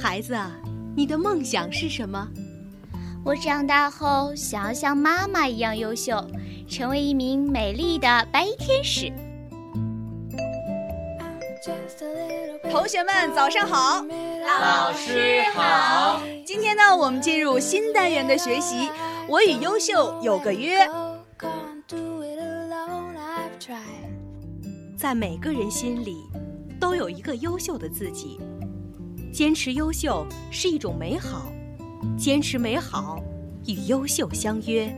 孩子，你的梦想是什么？我长大后想要像妈妈一样优秀，成为一名美丽的白衣天使。同学们，早上好！老师好！今天呢，我们进入新单元的学习。我与优秀有个约。在每个人心里，都有一个优秀的自己。坚持优秀是一种美好，坚持美好与优秀相约。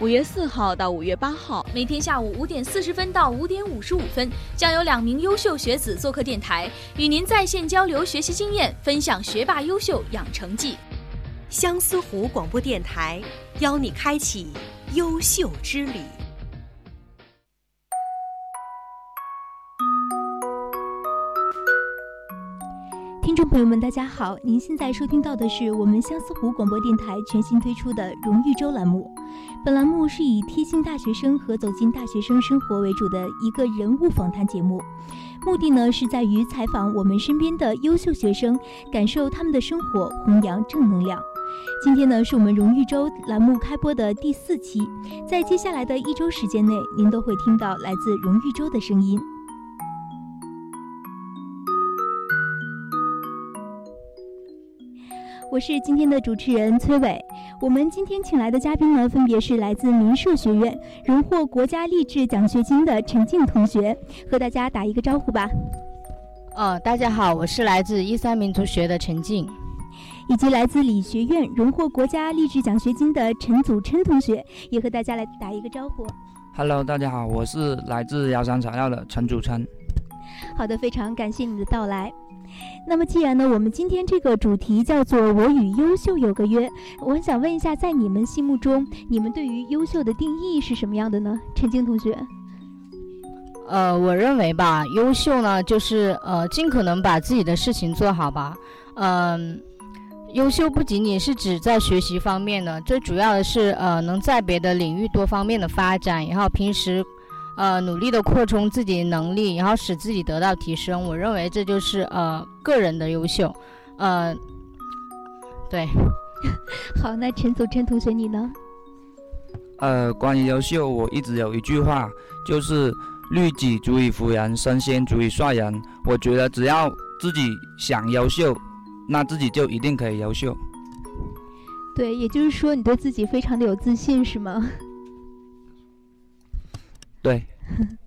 五月四号到五月八号，每天下午五点四十分到五点五十五分，将有两名优秀学子做客电台，与您在线交流学习经验，分享学霸优秀养成记。相思湖广播电台邀你开启优秀之旅。听众朋友们，大家好！您现在收听到的是我们相思湖广播电台全新推出的“荣誉周”栏目。本栏目是以贴近大学生和走进大学生生活为主的一个人物访谈节目，目的呢是在于采访我们身边的优秀学生，感受他们的生活，弘扬正能量。今天呢是我们“荣誉周”栏目开播的第四期，在接下来的一周时间内，您都会听到来自“荣誉周”的声音。我是今天的主持人崔伟。我们今天请来的嘉宾呢，分别是来自民社学院荣获国家励志奖学金的陈静同学，和大家打一个招呼吧。呃，大家好，我是来自一三民族学的陈静，以及来自理学院荣获国家励志奖学金的陈祖琛同学，也和大家来打一个招呼。Hello，大家好，我是来自瑶山材料的陈祖琛。好的，非常感谢你的到来。那么，既然呢，我们今天这个主题叫做“我与优秀有个约”，我想问一下，在你们心目中，你们对于优秀的定义是什么样的呢？陈静同学。呃，我认为吧，优秀呢，就是呃，尽可能把自己的事情做好吧。嗯，优秀不仅仅是指在学习方面的，最主要的是呃，能在别的领域多方面的发展，然后平时。呃，努力的扩充自己的能力，然后使自己得到提升。我认为这就是呃个人的优秀。呃，对。好，那陈祖琛同学你呢？呃，关于优秀，我一直有一句话，就是律己足以服人，身先足以率人。我觉得只要自己想优秀，那自己就一定可以优秀。对，也就是说你对自己非常的有自信，是吗？对，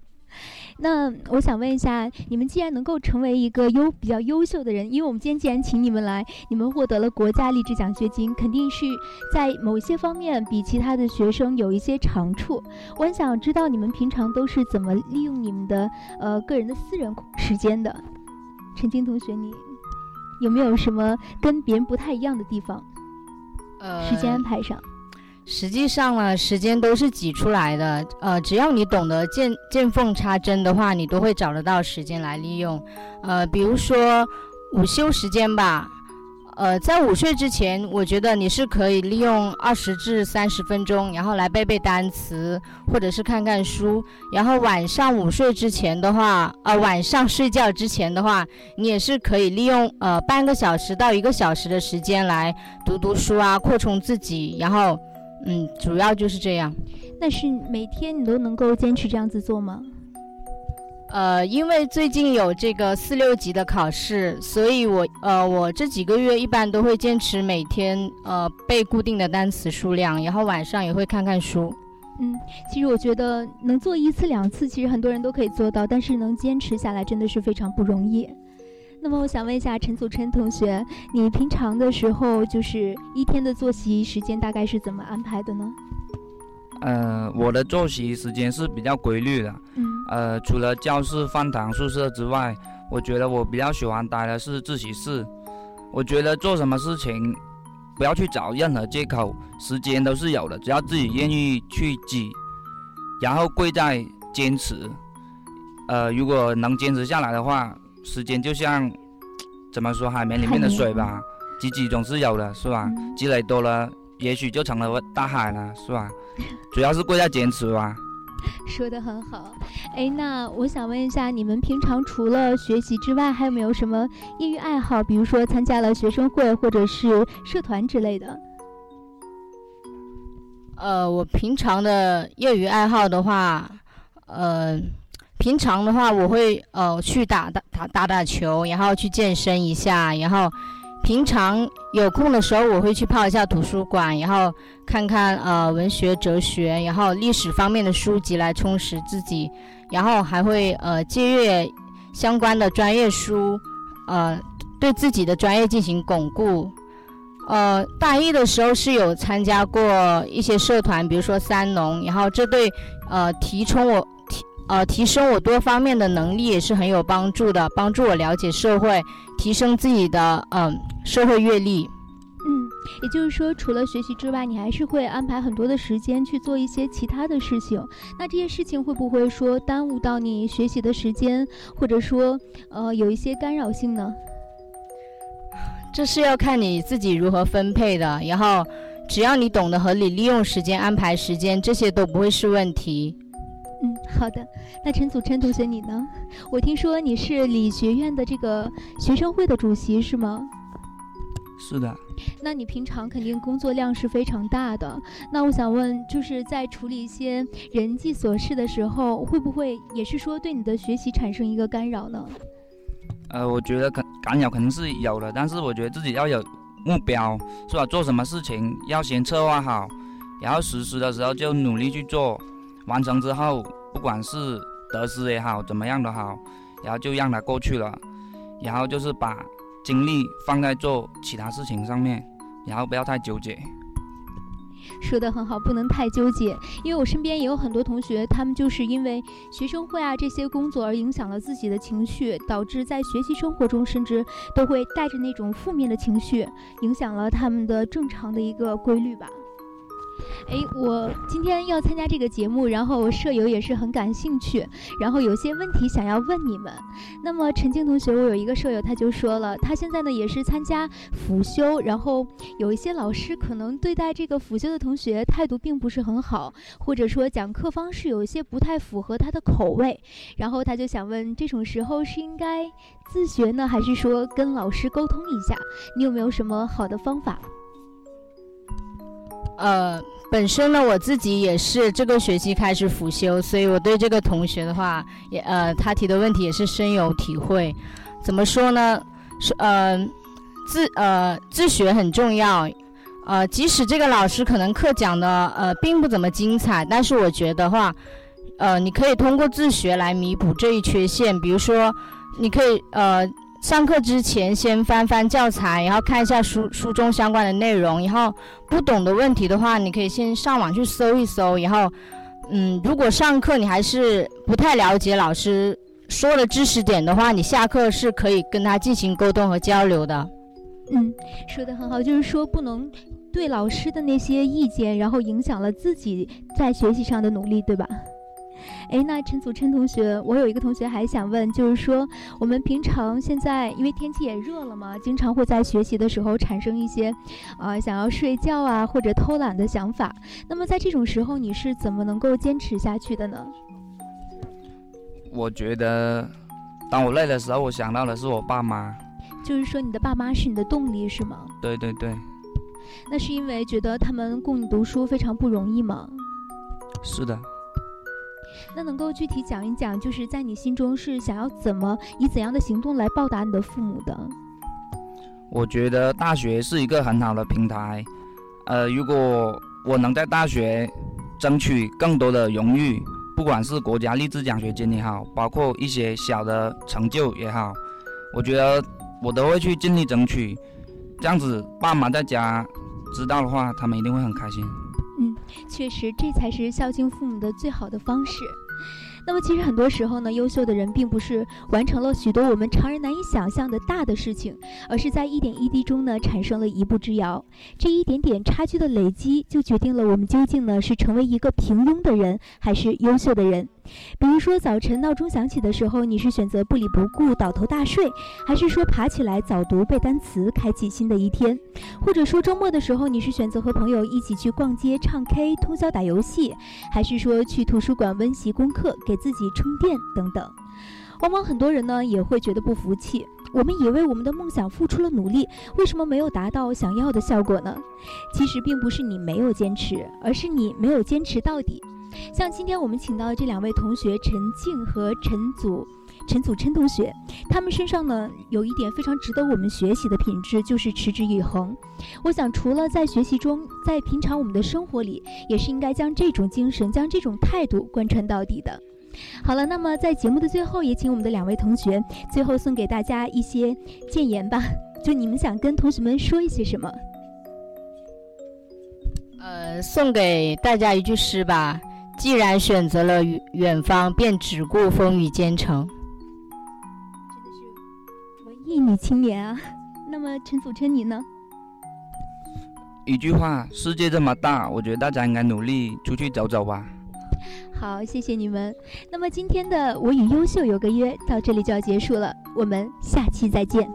那我想问一下，你们既然能够成为一个优比较优秀的人，因为我们今天既然请你们来，你们获得了国家励志奖学金，肯定是在某些方面比其他的学生有一些长处。我很想知道你们平常都是怎么利用你们的呃个人的私人时间的。陈晶同学，你有没有什么跟别人不太一样的地方？呃，时间安排上。实际上呢，时间都是挤出来的。呃，只要你懂得见见缝插针的话，你都会找得到时间来利用。呃，比如说午休时间吧。呃，在午睡之前，我觉得你是可以利用二十至三十分钟，然后来背背单词，或者是看看书。然后晚上午睡之前的话，呃，晚上睡觉之前的话，你也是可以利用呃半个小时到一个小时的时间来读读书啊，扩充自己，然后。嗯，主要就是这样。那是每天你都能够坚持这样子做吗？呃，因为最近有这个四六级的考试，所以我呃，我这几个月一般都会坚持每天呃背固定的单词数量，然后晚上也会看看书。嗯，其实我觉得能做一次两次，其实很多人都可以做到，但是能坚持下来真的是非常不容易。那么我想问一下陈祖琛同学，你平常的时候就是一天的作息时间大概是怎么安排的呢？呃，我的作息时间是比较规律的。嗯。呃，除了教室、饭堂、宿舍之外，我觉得我比较喜欢待的是自习室。我觉得做什么事情不要去找任何借口，时间都是有的，只要自己愿意去挤，然后贵在坚持。呃，如果能坚持下来的话。时间就像怎么说，海绵里面的水吧，挤挤总是有的，是吧？积累多了，也许就成了大海了，是吧？主要是贵在坚持吧。说的很好。哎，那我想问一下，你们平常除了学习之外，还有没有什么业余爱好？比如说参加了学生会或者是社团之类的？呃，我平常的业余爱好的话，呃，平常的话我会呃去打打打打打球，然后去健身一下，然后平常有空的时候我会去泡一下图书馆，然后看看呃文学、哲学，然后历史方面的书籍来充实自己，然后还会呃借阅相关的专业书，呃对自己的专业进行巩固。呃，大一的时候是有参加过一些社团，比如说三农，然后这对呃提充我呃提升我多方面的能力也是很有帮助的，帮助我了解社会，提升自己的嗯社会阅历。嗯，也就是说，除了学习之外，你还是会安排很多的时间去做一些其他的事情。那这些事情会不会说耽误到你学习的时间，或者说呃有一些干扰性呢？这是要看你自己如何分配的，然后只要你懂得合理利用时间、安排时间，这些都不会是问题。嗯，好的。那陈祖琛同学你呢？我听说你是理学院的这个学生会的主席是吗？是的。那你平常肯定工作量是非常大的。那我想问，就是在处理一些人际琐事的时候，会不会也是说对你的学习产生一个干扰呢？呃，我觉得肯干扰肯定是有的，但是我觉得自己要有目标，是吧？做什么事情要先策划好，然后实施的时候就努力去做，完成之后不管是得失也好，怎么样都好，然后就让它过去了，然后就是把精力放在做其他事情上面，然后不要太纠结。说的很好，不能太纠结，因为我身边也有很多同学，他们就是因为学生会啊这些工作而影响了自己的情绪，导致在学习生活中甚至都会带着那种负面的情绪，影响了他们的正常的一个规律吧。哎，我今天要参加这个节目，然后舍友也是很感兴趣，然后有些问题想要问你们。那么陈静同学，我有一个舍友，他就说了，他现在呢也是参加辅修，然后有一些老师可能对待这个辅修的同学态度并不是很好，或者说讲课方式有一些不太符合他的口味，然后他就想问，这种时候是应该自学呢，还是说跟老师沟通一下？你有没有什么好的方法？呃，本身呢，我自己也是这个学期开始辅修，所以我对这个同学的话，也呃，他提的问题也是深有体会。怎么说呢？是呃，自呃自学很重要。呃，即使这个老师可能课讲的呃并不怎么精彩，但是我觉得话，呃，你可以通过自学来弥补这一缺陷。比如说，你可以呃。上课之前先翻翻教材，然后看一下书书中相关的内容，然后不懂的问题的话，你可以先上网去搜一搜，然后，嗯，如果上课你还是不太了解老师说的知识点的话，你下课是可以跟他进行沟通和交流的。嗯，说的很好，就是说不能对老师的那些意见，然后影响了自己在学习上的努力，对吧？哎，那陈祖琛同学，我有一个同学还想问，就是说我们平常现在因为天气也热了嘛，经常会在学习的时候产生一些，呃，想要睡觉啊或者偷懒的想法。那么在这种时候，你是怎么能够坚持下去的呢？我觉得，当我累的时候，我想到的是我爸妈。就是说，你的爸妈是你的动力，是吗？对对对。那是因为觉得他们供你读书非常不容易吗？是的。那能够具体讲一讲，就是在你心中是想要怎么以怎样的行动来报答你的父母的？我觉得大学是一个很好的平台，呃，如果我能在大学争取更多的荣誉，不管是国家励志奖学金也好，包括一些小的成就也好，我觉得我都会去尽力争取。这样子，爸妈在家知道的话，他们一定会很开心。嗯，确实，这才是孝敬父母的最好的方式。那么，其实很多时候呢，优秀的人并不是完成了许多我们常人难以想象的大的事情，而是在一点一滴中呢，产生了一步之遥。这一点点差距的累积，就决定了我们究竟呢是成为一个平庸的人，还是优秀的人。比如说，早晨闹钟响起的时候，你是选择不理不顾倒头大睡，还是说爬起来早读背单词，开启新的一天？或者说周末的时候，你是选择和朋友一起去逛街、唱 K、通宵打游戏，还是说去图书馆温习功课，给自己充电等等？往往很多人呢也会觉得不服气，我们也为我们的梦想付出了努力，为什么没有达到想要的效果呢？其实并不是你没有坚持，而是你没有坚持到底。像今天我们请到的这两位同学陈静和陈祖陈祖琛同学，他们身上呢有一点非常值得我们学习的品质，就是持之以恒。我想，除了在学习中，在平常我们的生活里，也是应该将这种精神、将这种态度贯穿到底的。好了，那么在节目的最后，也请我们的两位同学最后送给大家一些建言吧。就你们想跟同学们说一些什么？呃，送给大家一句诗吧。既然选择了远方，便只顾风雨兼程。真的是文艺女青年啊！那么陈祖琛，你呢？一句话，世界这么大，我觉得大家应该努力出去走走吧。好，谢谢你们。那么今天的《我与优秀有个约》到这里就要结束了，我们下期再见。